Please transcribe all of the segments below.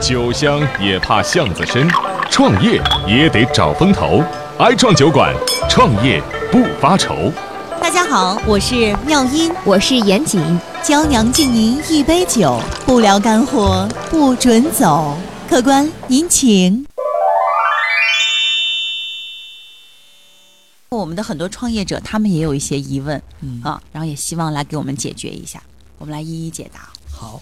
酒香也怕巷子深，创业也得找风投。爱创酒馆，创业不发愁。大家好，我是妙音，我是严谨，娇娘敬您一杯酒，不聊干货不准走。客官您请。我们的很多创业者，他们也有一些疑问，嗯啊，然后也希望来给我们解决一下，我们来一一解答。好。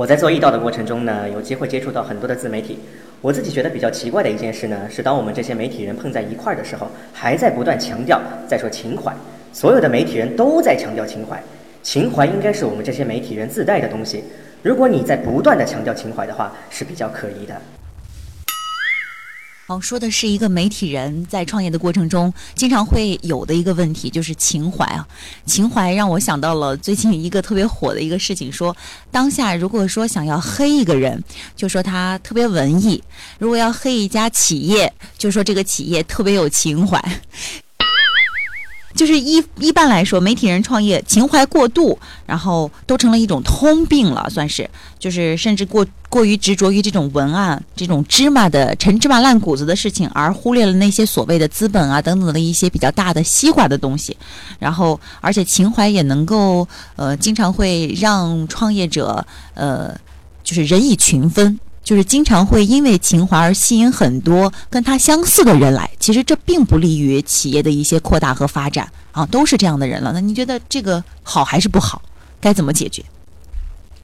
我在做易道的过程中呢，有机会接触到很多的自媒体。我自己觉得比较奇怪的一件事呢，是当我们这些媒体人碰在一块儿的时候，还在不断强调在说情怀。所有的媒体人都在强调情怀，情怀应该是我们这些媒体人自带的东西。如果你在不断的强调情怀的话，是比较可疑的。哦，说的是一个媒体人在创业的过程中经常会有的一个问题，就是情怀啊。情怀让我想到了最近一个特别火的一个事情，说当下如果说想要黑一个人，就说他特别文艺；如果要黑一家企业，就说这个企业特别有情怀。就是一一般来说，媒体人创业情怀过度，然后都成了一种通病了，算是就是甚至过过于执着于这种文案、这种芝麻的陈芝麻烂谷子的事情，而忽略了那些所谓的资本啊等等的一些比较大的西瓜的东西。然后，而且情怀也能够呃，经常会让创业者呃，就是人以群分。就是经常会因为情怀而吸引很多跟他相似的人来，其实这并不利于企业的一些扩大和发展啊，都是这样的人了。那你觉得这个好还是不好？该怎么解决？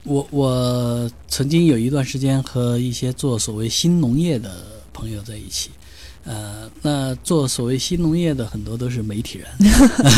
我我曾经有一段时间和一些做所谓新农业的朋友在一起。呃，那做所谓新农业的很多都是媒体人。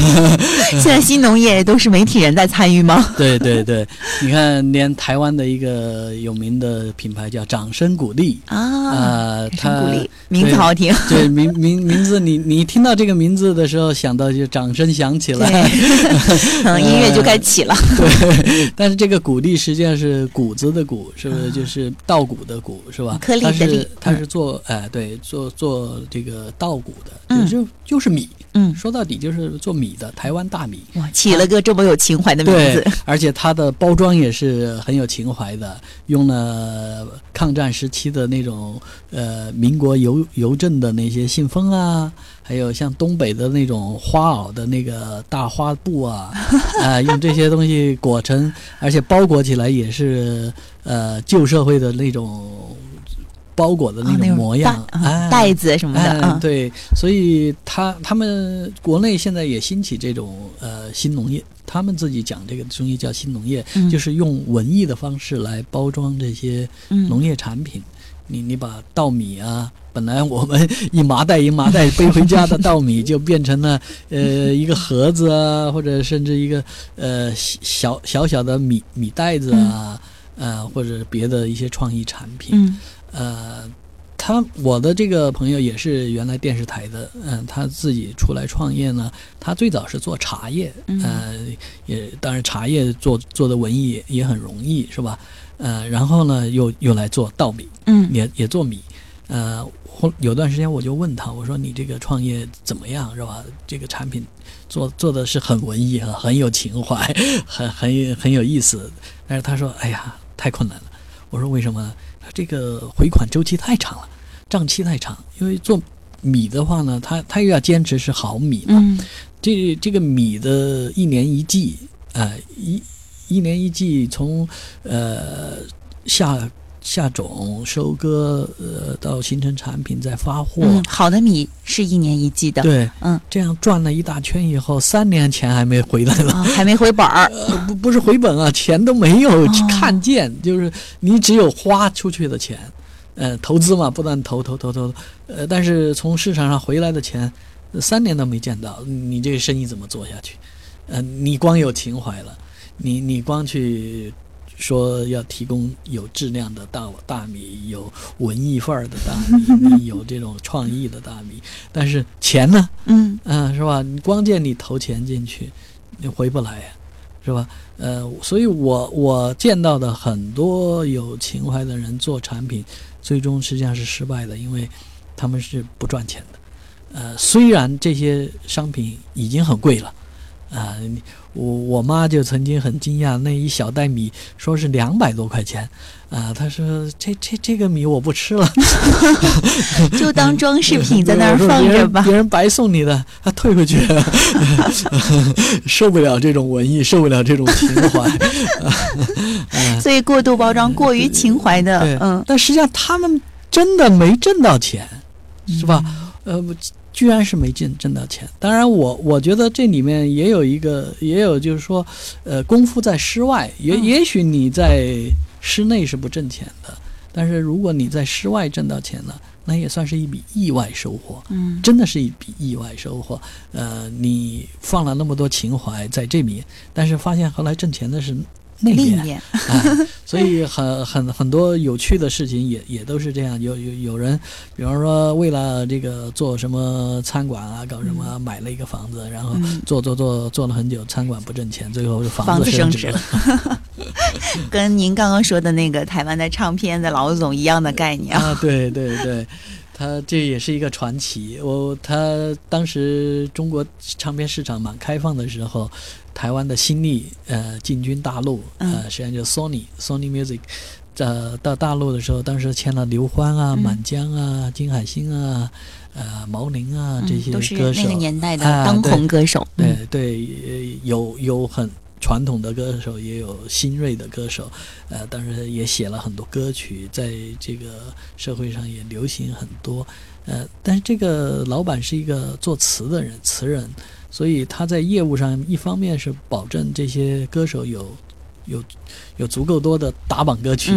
现在新农业都是媒体人在参与吗？对对对，你看，连台湾的一个有名的品牌叫“掌声鼓励”啊，掌声鼓励，名字好听。对名名名字，你你听到这个名字的时候，想到就掌声响起来，嗯，音乐就该起了。对，但是这个“鼓励”实际上是谷子的“谷”，是不是就是稻谷的“谷”是吧？颗粒的粒，它是做哎，对，做做。这个稻谷的，就就是米，嗯，说到底就是做米的，台湾大米。哇，起了个这么有情怀的名字，而且它的包装也是很有情怀的，用了抗战时期的那种呃民国邮邮政的那些信封啊，还有像东北的那种花袄的那个大花布啊，啊，用这些东西裹成，而且包裹起来也是呃旧社会的那种。包裹的那种模样，袋子什么的，对，所以他他们国内现在也兴起这种呃新农业，他们自己讲这个东西叫新农业，就是用文艺的方式来包装这些农业产品。你你把稻米啊，本来我们一麻袋一麻袋背回家的稻米，就变成了呃一个盒子啊，或者甚至一个呃小小小的米米袋子啊，呃或者别的一些创意产品。呃，他我的这个朋友也是原来电视台的，嗯，他自己出来创业呢。他最早是做茶叶，呃，也当然茶叶做做的文艺也很容易，是吧？呃，然后呢，又又来做稻米，嗯，也也做米。呃，后有段时间我就问他，我说你这个创业怎么样，是吧？这个产品做做的是很文艺啊，很有情怀，很很很有意思。但是他说，哎呀，太困难了。我说为什么？这个回款周期太长了，账期太长。因为做米的话呢，他他又要坚持是好米嘛。这这个米的一年一季，呃，一一年一季从呃下。下种、收割，呃，到形成产品再发货。嗯好的米是一年一季的。对，嗯，这样转了一大圈以后，三年钱还没回来了，还没回本儿。不，不是回本啊，钱都没有看见，就是你只有花出去的钱，呃，投资嘛，不断投投投投，呃，但是从市场上回来的钱，三年都没见到，你这个生意怎么做下去？呃，你光有情怀了，你你光去。说要提供有质量的大大米，有文艺范儿的大米，有这种创意的大米，但是钱呢？嗯嗯，是吧？你光见你投钱进去，你回不来呀，是吧？呃，所以我我见到的很多有情怀的人做产品，最终实际上是失败的，因为他们是不赚钱的。呃，虽然这些商品已经很贵了。啊，我我妈就曾经很惊讶，那一小袋米说是两百多块钱，啊，她说这这这个米我不吃了 就当装饰品在那儿放着吧。别人白送你的，他退回去，受不了这种文艺，受不了这种情怀，所以过度包装、过于情怀的，嗯，但实际上他们真的没挣到钱，是吧？呃。居然是没挣挣到钱，当然我我觉得这里面也有一个，也有就是说，呃，功夫在室外，也也许你在室内是不挣钱的，但是如果你在室外挣到钱了，那也算是一笔意外收获，嗯，真的是一笔意外收获。呃，你放了那么多情怀在这里，但是发现后来挣钱的是。那边，所以很很很多有趣的事情也也都是这样。有有有人，比方说为了这个做什么餐馆啊，搞什么买了一个房子，然后做做做做了很久，餐馆不挣钱，最后 房子升值了。跟您刚刚说的那个台湾的唱片的老总一样的概念啊，对对对。他这也是一个传奇。我他当时中国唱片市场蛮开放的时候，台湾的新力呃进军大陆，呃实际上就 Sony Sony Music，呃到大陆的时候，当时签了刘欢啊、满江啊、金海心啊、呃毛宁啊这些歌手，那个年代的当红歌手。对对，有有很。传统的歌手也有新锐的歌手，呃，当时也写了很多歌曲，在这个社会上也流行很多，呃，但是这个老板是一个作词的人，词人，所以他在业务上一方面是保证这些歌手有有有足够多的打榜歌曲，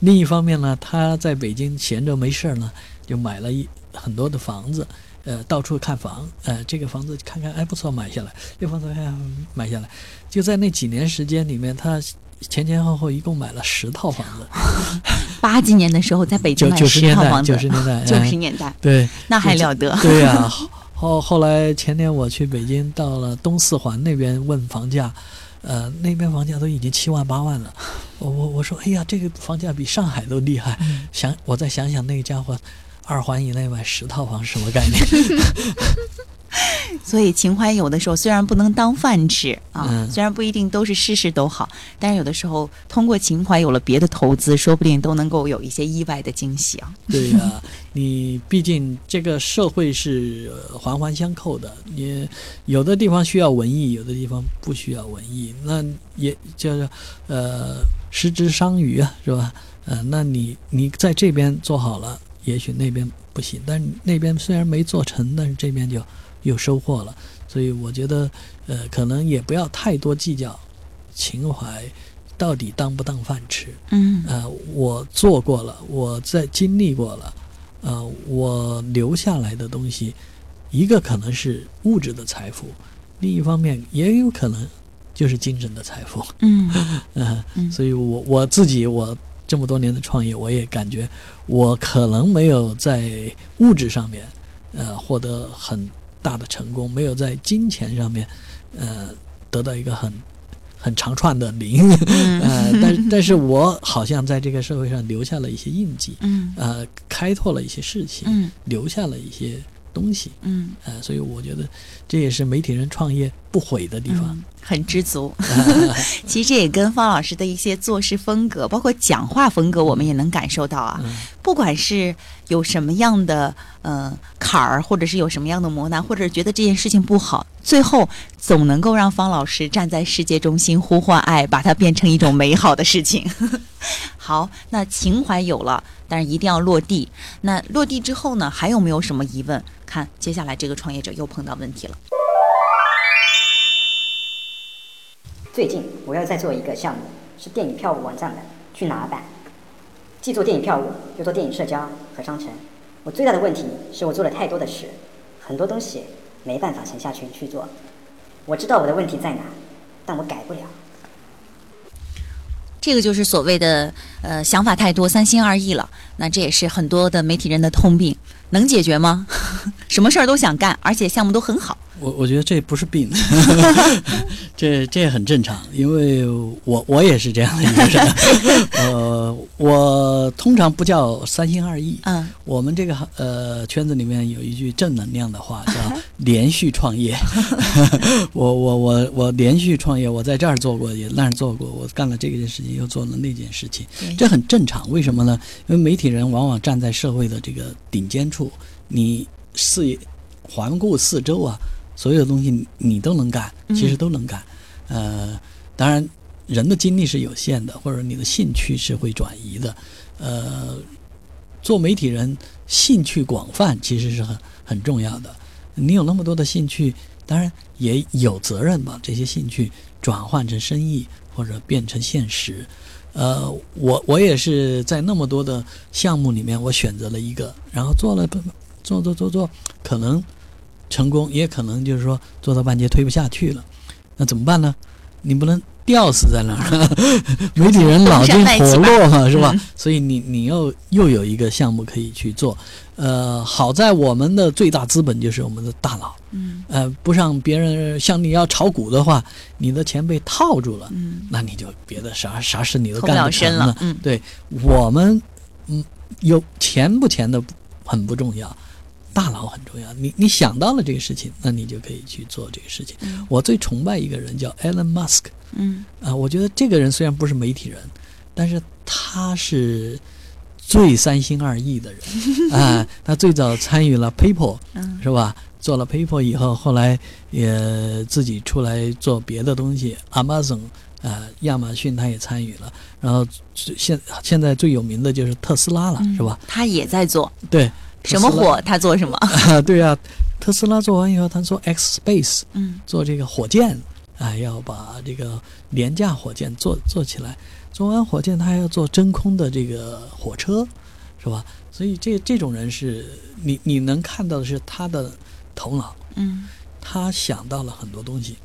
另一方面呢，他在北京闲着没事儿呢，就买了一很多的房子。呃，到处看房，呃，这个房子看看，哎，不错，买下来；这房子看买下来，就在那几年时间里面，他前前后后一共买了十套房子。八几年的时候，在北京买十套房子，九十年代，九十年代，对，那还了得？对呀，后后来前年我去北京，到了东四环那边问房价，呃，那边房价都已经七万八万了。我我我说，哎呀，这个房价比上海都厉害。想我再想想那个家伙。二环以内买十套房什么概念？所以情怀有的时候虽然不能当饭吃啊，虽然不一定都是事事都好，但是有的时候通过情怀有了别的投资，说不定都能够有一些意外的惊喜啊。对呀，你毕竟这个社会是环环相扣的，你有的地方需要文艺，有的地方不需要文艺，那也叫做呃失之伤鱼啊，是吧？呃，那你你在这边做好了。也许那边不行，但那边虽然没做成，但是这边就有收获了。所以我觉得，呃，可能也不要太多计较情怀到底当不当饭吃。嗯，呃，我做过了，我在经历过了，呃，我留下来的东西，一个可能是物质的财富，另一方面也有可能就是精神的财富。嗯，嗯，所以我我自己我。这么多年的创业，我也感觉我可能没有在物质上面，呃，获得很大的成功，没有在金钱上面，呃，得到一个很很长串的零，呃，但但是我好像在这个社会上留下了一些印记，呃，开拓了一些事情，留下了一些。东西，嗯，呃，所以我觉得这也是媒体人创业不悔的地方，很知足。其实这也跟方老师的一些做事风格，包括讲话风格，我们也能感受到啊。不管是有什么样的呃坎儿，或者是有什么样的磨难，或者是觉得这件事情不好，最后总能够让方老师站在世界中心呼唤爱，把它变成一种美好的事情。好，那情怀有了，但是一定要落地。那落地之后呢，还有没有什么疑问？看，接下来这个创业者又碰到问题了。最近我要再做一个项目，是电影票务网站的，去哪办？既做电影票务，又做电影社交和商城。我最大的问题是我做了太多的事，很多东西没办法沉下去去做。我知道我的问题在哪，但我改不了。这个就是所谓的呃想法太多，三心二意了。那这也是很多的媒体人的通病。能解决吗？什么事儿都想干，而且项目都很好，我我觉得这不是病，这这很正常，因为我我也是这样的一个人。呃，我通常不叫三心二意。嗯，我们这个呃圈子里面有一句正能量的话，叫连续创业。我我我我连续创业，我在这儿做过，也那儿做过，我干了这件事情，又做了那件事情，这很正常。为什么呢？因为媒体人往往站在社会的这个顶尖处，你四环顾四周啊。所有的东西你都能干，其实都能干。呃，当然人的精力是有限的，或者你的兴趣是会转移的。呃，做媒体人兴趣广泛其实是很很重要的。你有那么多的兴趣，当然也有责任把这些兴趣转换成生意或者变成现实。呃，我我也是在那么多的项目里面，我选择了一个，然后做了做做做做，可能。成功也可能就是说做到半截推不下去了，那怎么办呢？你不能吊死在那儿，媒体人脑筋活络嘛，是吧？所以你你又又有一个项目可以去做。呃，好在我们的最大资本就是我们的大脑，嗯，呃，不让别人像你要炒股的话，你的钱被套住了，嗯，那你就别的啥啥事你都干不成了，嗯，对我们，嗯，有钱不钱的很不重要。大脑很重要，你你想到了这个事情，那你就可以去做这个事情。我最崇拜一个人叫 Elon Musk，嗯啊，我觉得这个人虽然不是媒体人，但是他是最三心二意的人 啊。他最早参与了 PayPal，是吧？做了 PayPal 以后，后来也自己出来做别的东西，Amazon 呃，亚马逊他也参与了。然后现现在最有名的就是特斯拉了，是吧？他也在做，对。什么火他做什么？对呀，特斯拉做完以后，他做 X Space，嗯，做这个火箭，啊，要把这个廉价火箭做做起来。做完火箭，他还要做真空的这个火车，是吧？所以这这种人是你你能看到的是他的头脑，嗯，他想到了很多东西，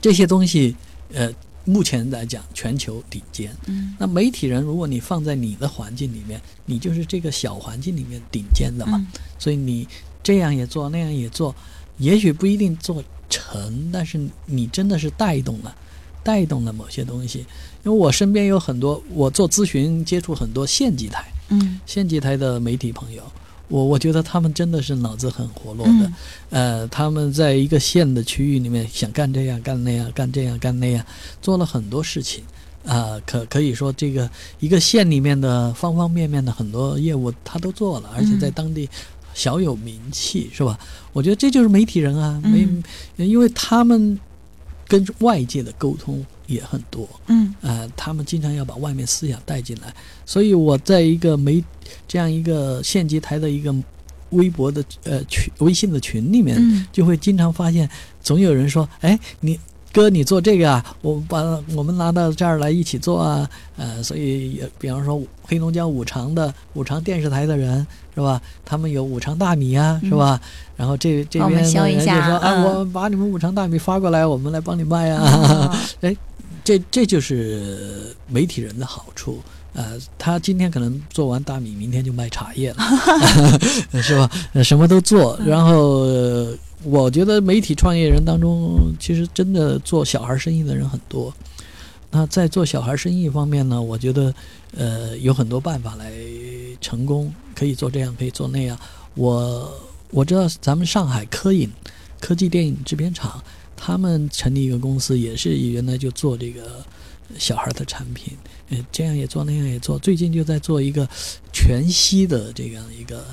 这些东西，呃。目前来讲，全球顶尖。嗯，那媒体人，如果你放在你的环境里面，你就是这个小环境里面顶尖的嘛。所以你这样也做，那样也做，也许不一定做成，但是你真的是带动了，带动了某些东西。因为我身边有很多，我做咨询接触很多县级台，嗯，县级台的媒体朋友。我我觉得他们真的是脑子很活络的，呃，他们在一个县的区域里面想干这样干那样干这样干那样，做了很多事情，啊，可可以说这个一个县里面的方方面面的很多业务他都做了，而且在当地小有名气，是吧？我觉得这就是媒体人啊，没，因为他们跟外界的沟通。也很多，嗯，呃，他们经常要把外面思想带进来，所以我在一个媒这样一个县级台的一个微博的呃群、微信的群里面，就会经常发现，总有人说，哎，你。哥，你做这个啊？我把我们拿到这儿来一起做啊，呃，所以比方说黑龙江五常的五常电视台的人是吧？他们有五常大米啊，是吧？然后这这边人就说啊，我把你们五常大米发过来，我们来帮你卖啊。哎，这这就是媒体人的好处。呃，他今天可能做完大米，明天就卖茶叶了，是吧？什么都做，然后。我觉得媒体创业人当中，其实真的做小孩生意的人很多。那在做小孩生意方面呢，我觉得呃有很多办法来成功，可以做这样，可以做那样。我我知道咱们上海科影科技电影制片厂，他们成立一个公司，也是原来就做这个小孩的产品，呃，这样也做，那样也做。最近就在做一个全息的这样一个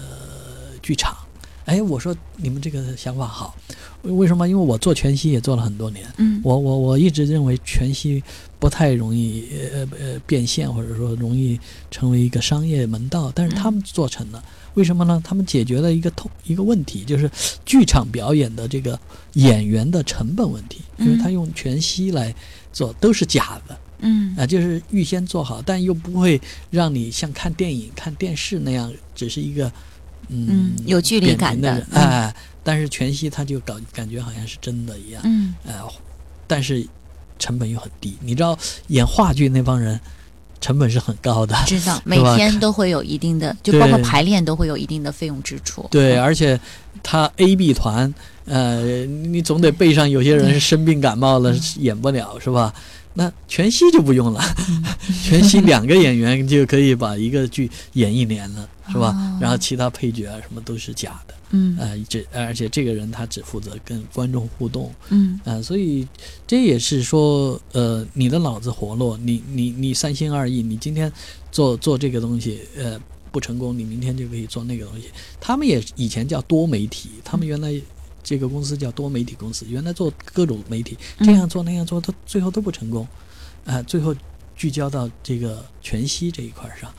剧场。哎，我说你们这个想法好，为什么？因为我做全息也做了很多年，嗯，我我我一直认为全息不太容易呃呃变现，或者说容易成为一个商业门道，但是他们做成了，为什么呢？他们解决了一个痛一个问题，就是剧场表演的这个演员的成本问题，因为他用全息来做都是假的，嗯啊，就是预先做好，但又不会让你像看电影、看电视那样，只是一个。嗯，有距离感的，哎，但是全息他就搞感觉好像是真的一样，嗯，呃，但是成本又很低。你知道演话剧那帮人，成本是很高的。知道每天都会有一定的，就包括排练都会有一定的费用支出。对，嗯而且他 A、B 团，呃，你总得备上有些人是生病感冒了演不了，是吧？那全息就不用了，全息两个演员就可以把一个剧演一年了，是吧？哦。然后其他配角啊什么都是假的，嗯。呃，这而且这个人他只负责跟观众互动，嗯。啊、所以这也是说，呃，你的脑子活络，你你你三心二意，你今天做做这个东西，呃，不成功，你明天就可以做那个东西。他们也以前叫多媒体，他们原来这个公司叫多媒体公司，原来做各种媒体，这样做那样做，他最后都不成功，啊、最后聚焦到这个全息这一块上。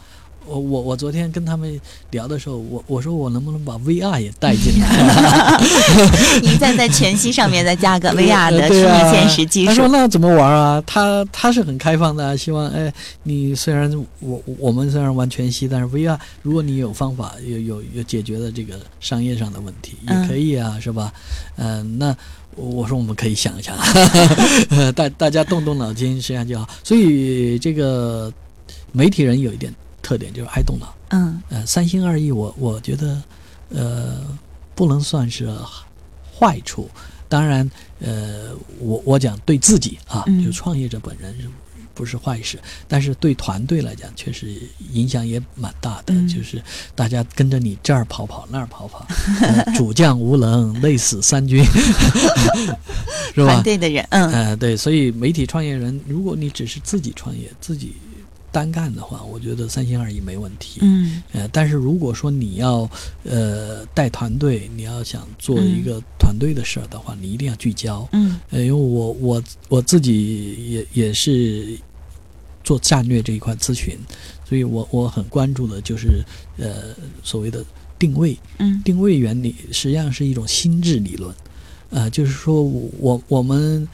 我我我昨天跟他们聊的时候，我我说我能不能把 VR 也带进来？你再在全息上面再加个 VR 的虚拟现实技术，他说那怎么玩啊？他他是很开放的啊，希望哎，你虽然我我们虽然玩全息，但是 VR 如果你有方法有有有解决的这个商业上的问题嗯也可以啊，是吧？嗯、那我说我们可以想一想，呃 大大家动动脑筋，实际上就好。所以这个媒体人有一点特点就是爱动脑。嗯呃，三心二意我，我觉得，呃，不能算是坏处。当然，呃，我我讲对自己啊，嗯就创业者本人是不是坏事，但是对团队来讲，确实影响也蛮大的。嗯就是大家跟着你这儿跑跑那儿跑跑，呃主将无能，累死三军，是吧团？队的人，嗯呃，对，所以媒体创业人，如果你只是自己创业、自己单干的话，我觉得三心二意没问题。嗯呃，但是如果说你要呃带团队，你要想做一个团队的事儿的话，你一定要聚焦。嗯呃，因为我我我自己也也是做战略这一块咨询，所以我我很关注的就是呃所谓的定位。嗯定位原理实际上是一种心智理论，呃，就是说我我们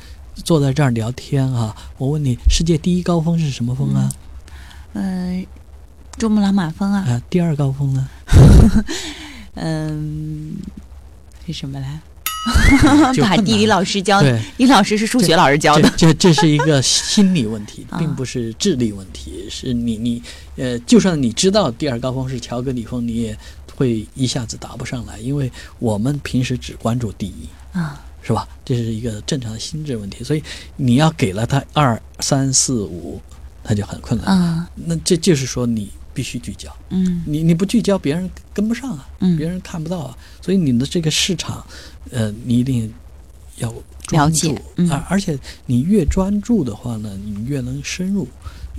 坐在这儿聊天啊，我问你世界第一高峰是什么峰啊？呃，珠穆朗玛峰啊，啊、第二高峰呢？嗯，是什么来？就把地理老师教的，对，地理老师是数学老师教的。这这是一个心理问题 啊，并不是智力问题。是你你呃，就算你知道第二高峰是乔戈里峰，你也会一下子答不上来，因为我们平时只关注第一。啊，是吧？这是一个正常的心智问题，所以你要给了他二三四五，他就很困难。啊，那这就是说你必须聚焦，嗯你你不聚焦，别人跟不上啊，嗯别人看不到啊。所以你的这个市场，呃，你一定要专了注解嗯而、而且你越专注的话呢，你越能深入，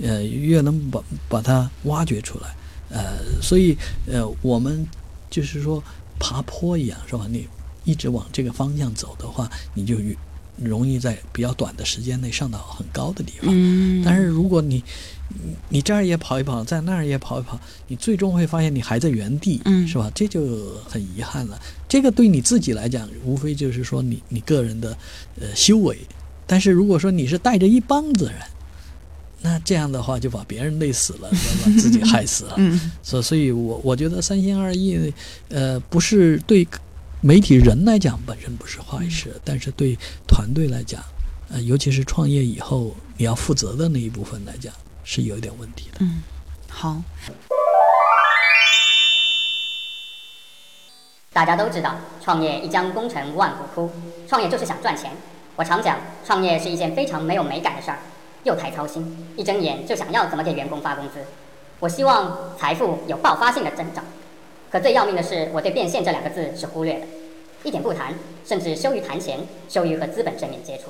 呃，越能把把它挖掘出来。呃，所以呃，我们就是说爬坡一样，是吧？你一直往这个方向走的话，你就越容易在比较短的时间内上到很高的地方。嗯，但是如果你你你这儿也跑一跑，在那儿也跑一跑，你最终会发现你还在原地，嗯是吧？这就很遗憾了。这个对你自己来讲，无非就是说你你个人的呃修为。但是如果说你是带着一帮子人，那这样的话就把别人累死了，要把自己害死了。嗯所所以我我觉得三心二意，呃，不是对媒体人来讲本身不是坏事，但是对团队来讲，呃，尤其是创业以后你要负责的那一部分来讲，是有一点问题的。嗯，好，大家都知道，创业一将功成万骨枯，创业就是想赚钱。我常讲，创业是一件非常没有美感的事儿，又太操心，一睁眼就想要怎么给员工发工资。我希望财富有爆发性的增长，可最要命的是，我对变现这两个字是忽略的，一点不谈，甚至羞于谈钱，羞于和资本正面接触。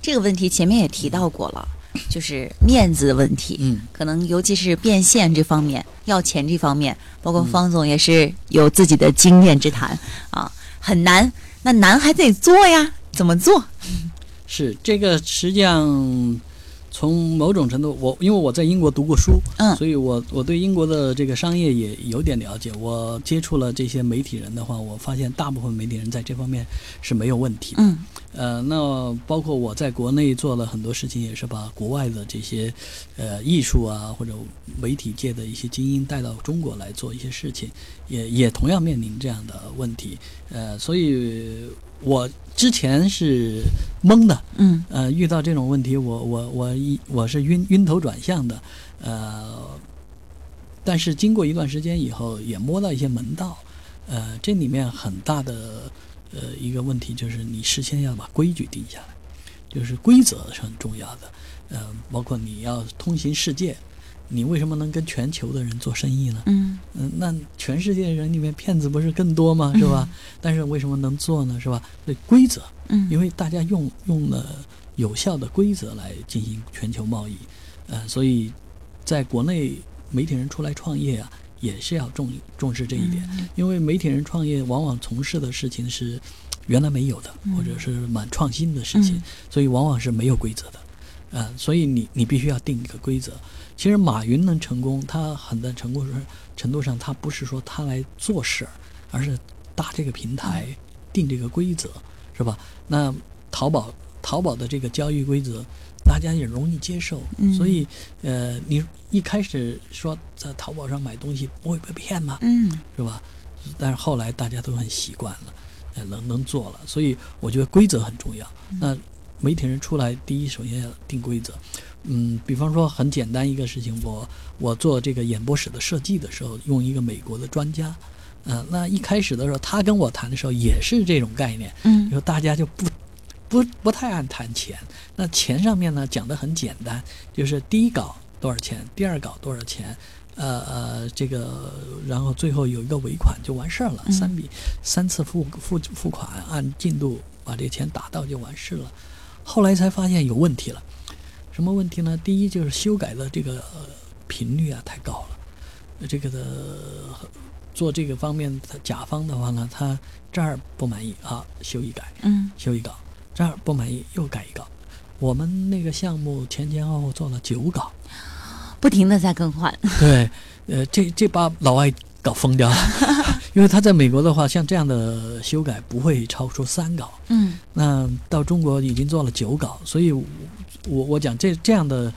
这个问题前面也提到过了，就是面子的问题。嗯，可能尤其是变现这方面，要钱这方面，包嗯括方总也是有自己的经验之谈啊，很难。那难还得做呀，怎么做？是这个，实际上从某种程度，我因为我在英国读过书，嗯所以我我对英国的这个商业也有点了解。我接触了这些媒体人的话，我发现大部分媒体人在这方面是没有问题的。嗯呃，那包括我在国内做了很多事情，也是把国外的这些呃艺术啊或者媒体界的一些精英带到中国来做一些事情，也也同样面临这样的问题。呃，所以我之前是懵的，嗯呃，遇到这种问题，我我我一我是晕晕头转向的，呃，但是经过一段时间以后，也摸到一些门道。呃，这里面很大的呃一个问题就是你事先要把规矩定下来，就是规则是很重要的。呃，包括你要通行世界，你为什么能跟全球的人做生意呢？嗯嗯，那全世界人里面骗子不是更多吗？是吧？但是为什么能做呢？是吧？对规则，嗯，因为大家用用了有效的规则来进行全球贸易，呃，所以在国内媒体人出来创业啊，也是要重重视这一点，因为媒体人创业往往从事的事情是原来没有的，或者是蛮创新的事情，嗯所以往往是没有规则的，呃，所以你你必须要定一个规则。其实马云能成功，他很大程度上程度上，他不是说他来做事儿，而是搭这个平台，定这个规则，是吧？那淘宝淘宝的这个交易规则，大家也容易接受，嗯所以呃，你一开始说在淘宝上买东西不会被骗吗？嗯是吧？但是后来大家都很习惯了，呃，能能做了，所以我觉得规则很重要。那媒体人出来，第一首先要定规则。嗯，比方说很简单一个事情，我我做这个演播室的设计的时候，用一个美国的专家，呃，那一开始的时候，他跟我谈的时候也是这种概念，嗯就大家就不不不太爱谈钱。那钱上面呢讲的很简单，就是第一稿多少钱，第二稿多少钱，呃呃，这个然后最后有一个尾款就完事儿了，嗯三笔三次付付付款，按进度把这个钱打到就完事了。后来才发现有问题了，什么问题呢？第一就是修改的这个、呃频率啊太高了，呃这个的做这个方面，他甲方的话呢，他这儿不满意啊，修一改，嗯修一稿，这儿不满意又改一稿。我们那个项目前前后后做了九稿，不停的在更换。对，呃，这这把老外搞疯掉了，因为他在美国的话，像这样的修改不会超出三稿，嗯。那到中国已经做了九稿，所以我我我讲这这样的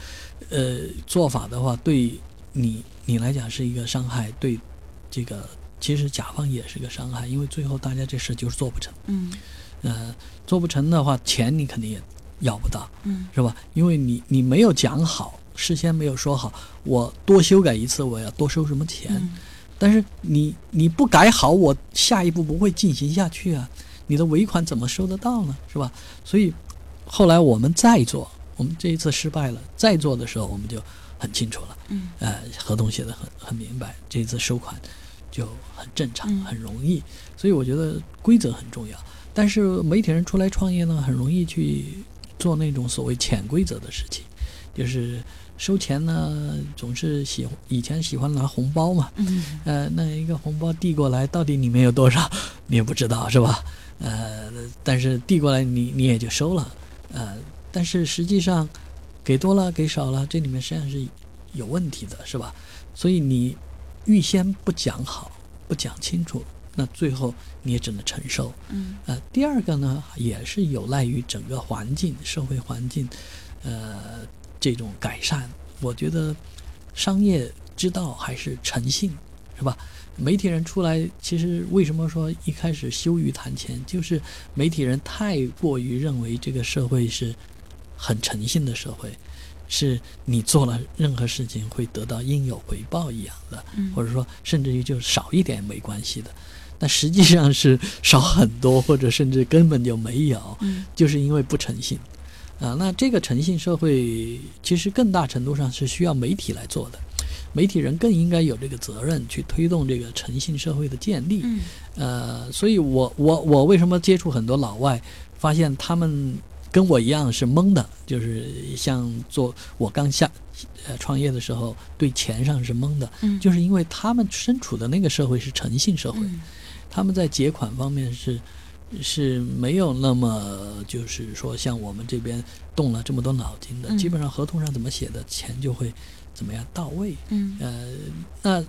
呃做法的话，对你你来讲是一个伤害，对这个其实甲方也是个伤害，因为最后大家这事就是做不成，嗯。呃，做不成的话，钱你肯定也要不到，嗯。是吧？因为你你没有讲好，事先没有说好，我多修改一次我要多收什么钱，嗯但是你你不改好，我下一步不会进行下去啊，你的尾款怎么收得到呢？是吧？所以后来我们再做，我们这一次失败了，再做的时候我们就很清楚了，嗯呃，合同写的很很明白，这一次收款就很正常，嗯很容易。所以我觉得规则很重要，但是媒体人出来创业呢，很容易去做那种所谓潜规则的事情，就是收钱呢，总是喜以前喜欢拿红包嘛，嗯呃，那一个红包递过来，到底里面有多少，你也不知道是吧？呃，但是递过来你你也就收了，呃，但是实际上给多了给少了，这里面实际上是有问题的，是吧？所以你预先不讲好，不讲清楚，那最后你也只能承受。嗯呃，第二个呢，也是有赖于整个环境、社会环境，呃，这种改善。我觉得商业之道还是诚信，是吧？媒体人出来，其实为什么说一开始羞于谈钱，就是媒体人太过于认为这个社会是很诚信的社会，是你做了任何事情会得到应有回报一样的，嗯或者说甚至于就少一点没关系的。但实际上是少很多，或者甚至根本就没有，嗯就是因为不诚信。啊，那这个诚信社会其实更大程度上是需要媒体来做的，媒体人更应该有这个责任去推动这个诚信社会的建立。嗯呃，所以我我我为什么接触很多老外，发现他们跟我一样是懵的，就是像做我刚下呃创业的时候，对钱上是懵的，嗯就是因为他们身处的那个社会是诚信社会，嗯他们在结款方面是是没有那么就是说像我们这边动了这么多脑筋的，嗯基本上合同上怎么写的钱就会怎么样到位。嗯呃，那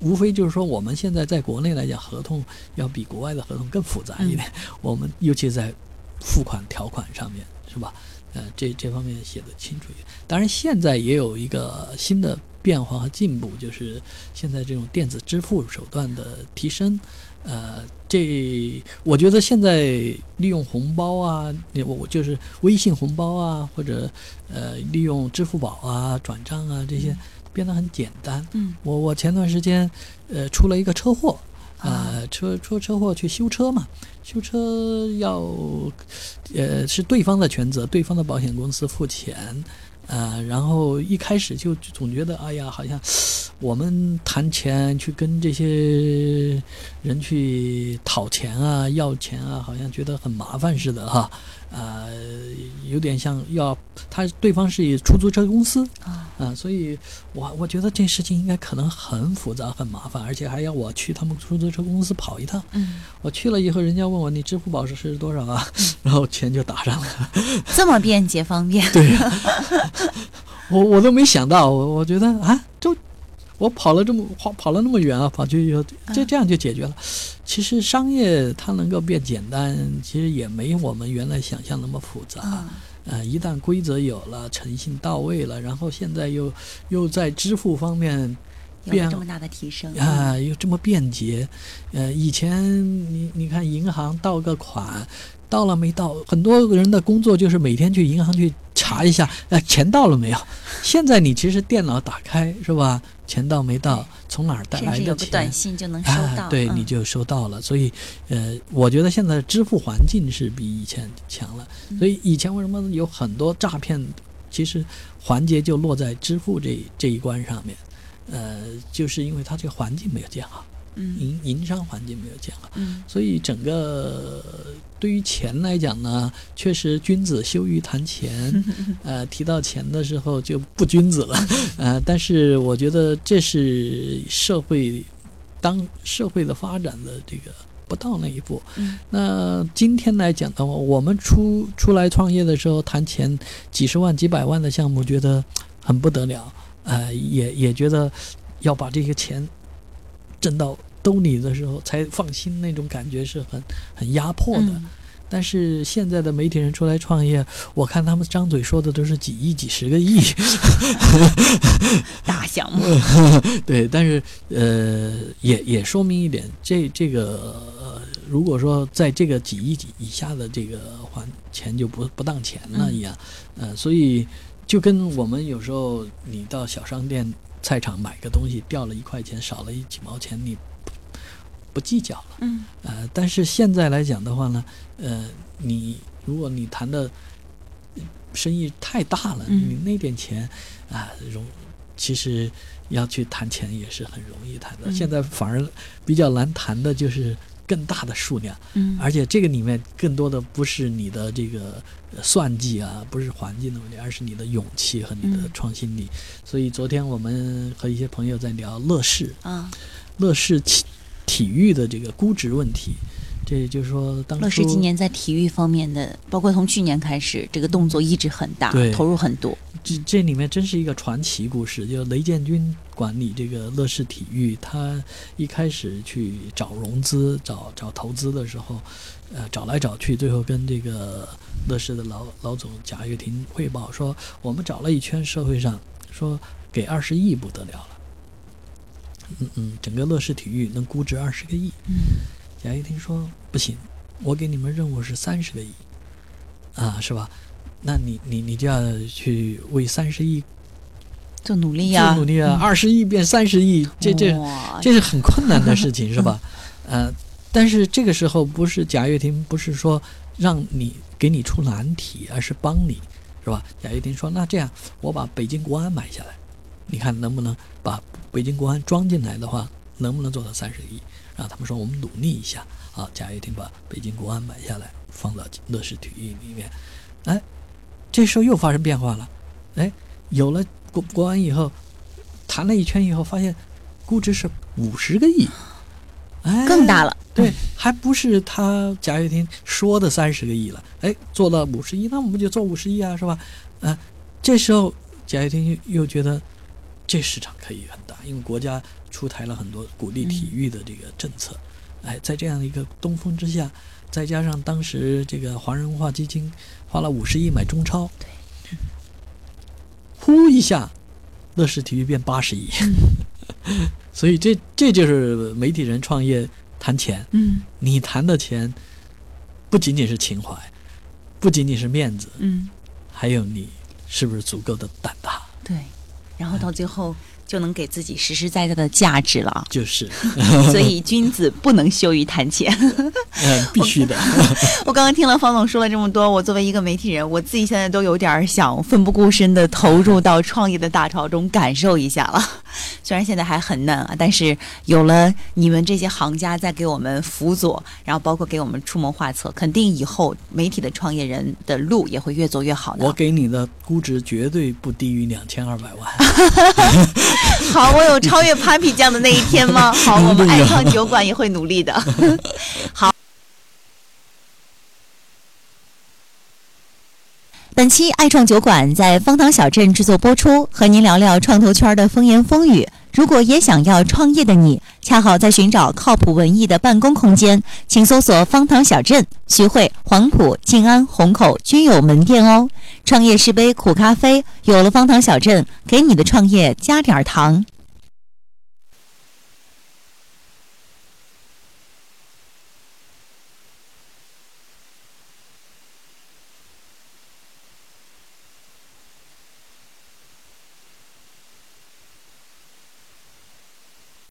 无非就是说我们现在在国内来讲，合同要比国外的合同更复杂一点。我们尤其在付款条款上面，是吧？呃，这这方面写的清楚一点。当然，现在也有一个新的变化和进步，就是现在这种电子支付手段的提升。呃，这我觉得现在利用红包啊，我我就是微信红包啊，或者呃利用支付宝啊、转账啊这些，变得很简单。嗯我我前段时间呃出了一个车祸，呃车出车祸去修车嘛，修车要呃是对方的全责，对方的保险公司付钱。呃，然后一开始就总觉得，哎呀，好像我们谈钱去跟这些人去讨钱啊、要钱啊，好像觉得很麻烦似的哈。呃，有点像要他对方是以出租车公司啊啊、所以我我觉得这事情应该可能很复杂、很麻烦，而且还要我去他们出租车公司跑一趟。嗯，我去了以后，人家问我你支付宝是是多少啊？然后钱就打上了。这么便捷方便。对，我我都没想到，我我觉得啊，就我跑了这么跑跑了那么远啊，跑去以后这这样就解决了。其实商业它能够变简单，其实也没我们原来想象那么复杂。啊呃，一旦规则有了，诚信到位了，然后现在又又在支付方面变有这么大的提升啊，又这么便捷。呃，以前你你看银行到个款，到了没到？很多人的工作就是每天去银行去查一下，呃，钱到了没有？现在你其实电脑打开是吧？钱到没到？从哪儿带来的钱？有个短信就能收到。啊，对，嗯你就收到了。所以，呃，我觉得现在支付环境是比以前强了。嗯所以以前为什么有很多诈骗，其实环节就落在支付这这一关上面，呃，就是因为它这个环境没有建好，嗯营营商环境没有建好。嗯所以整个对于钱来讲呢，确实君子羞于谈钱，呃，提到钱的时候就不君子了，呃，但是我觉得这是社会当社会的发展的这个不到那一步。嗯那今天来讲的话，我们出出来创业的时候谈钱几十万、几百万的项目，觉得很不得了，呃，也也觉得要把这些钱挣到兜里的时候才放心，那种感觉是很很压迫的。嗯但是现在的媒体人出来创业，我看他们张嘴说的都是几亿、几十个亿，大项目。对，但是呃，也也说明一点，这这个、呃、如果说在这个几亿以下的这个还钱就不不当钱了一样，呃，所以就跟我们有时候你到小商店、菜场买个东西掉了一块钱，少了一几毛钱，你不不计较了。嗯呃，但是现在来讲的话呢，呃，你如果你谈的生意太大了，嗯你那点钱啊，容其实要去谈钱也是很容易谈的。嗯现在反而比较难谈的就是更大的数量，嗯。而且这个里面更多的不是你的这个呃算计啊，不是环境的问题，而是你的勇气和你的嗯。创新力。所以昨天我们和一些朋友在聊乐视，啊，乐视体体育的这个估值问题，这也就是说，当初乐视今年在体育方面的，包括从去年开始，这个动作一直很大对，投入很多。这这里面真是一个传奇故事。就雷建军管理这个乐视体育，他一开始去找融资、找找投资的时候，呃，找来找去，最后跟这个乐视的老老总贾跃亭汇报说，我们找了一圈社会上，说给二十亿不得了了。嗯嗯，整个乐视体育能估值二十个亿。嗯贾跃亭说不行，我给你们任务是三十个亿，啊，是吧？那你你你就要去为三十亿做努力呀，做努力啊！二十亿变三十亿，这这这是很困难的事情，是吧？呃，但是这个时候不是贾跃亭，不是说让你给你出难题，而是帮你，是吧？贾跃亭说：“那这样，我把北京国安买下来，你看能不能把北京国安装进来的话，能不能做到三十亿？”然后他们说：“我们努力一下。”啊，贾跃亭把北京国安买下来，放到乐视体育里面。哎，这时候又发生变化了。哎，有了国国安以后，谈了一圈以后，发现估值是五十个亿，哎，更大了。对，还不是他贾跃亭说的三十个亿了，哎，做到五十亿，那我们就做五十亿啊，是吧？啊，这时候贾跃亭又又觉得这市场可以很大，因为国家出台了很多鼓励体育的这个政策，哎，在这样的一个东风之下，再加上当时这个华人文化基金花了五十亿买中超，对，呼一下，乐视体育变八十亿，所以这这就是媒体人创业谈钱。嗯你谈的钱不仅仅是情怀，不仅仅是面子，嗯，还有你是不是足够的胆大？对。然后到最后就能给自己实实在在的价值了。就是，所以君子不能羞于谈钱。嗯，必须的。我刚刚听了方总说了这么多，我作为一个媒体人，我自己现在都有点儿想奋不顾身的投入到创业的大潮中，感受一下了。虽然现在还很嫩啊，但是有了你们这些行家在给我们辅佐，然后包括给我们出谋划策，肯定以后媒体的创业人的路也会越走越好的。我给你的估值绝对不低于两千二百万。好，我有超越 Papi 酱的那一天吗？好，我们爱创酒馆也会努力的。好。本期爱创酒馆在方塘小镇制作播出，和您聊聊创投圈的风言风语。如果也想要创业的你，恰好在寻找靠谱文艺的办公空间，请搜索方糖小镇、徐汇、黄埔、静安、虹口均有门店哦。创业是杯苦咖啡，有了方糖小镇，给你的创业加点糖。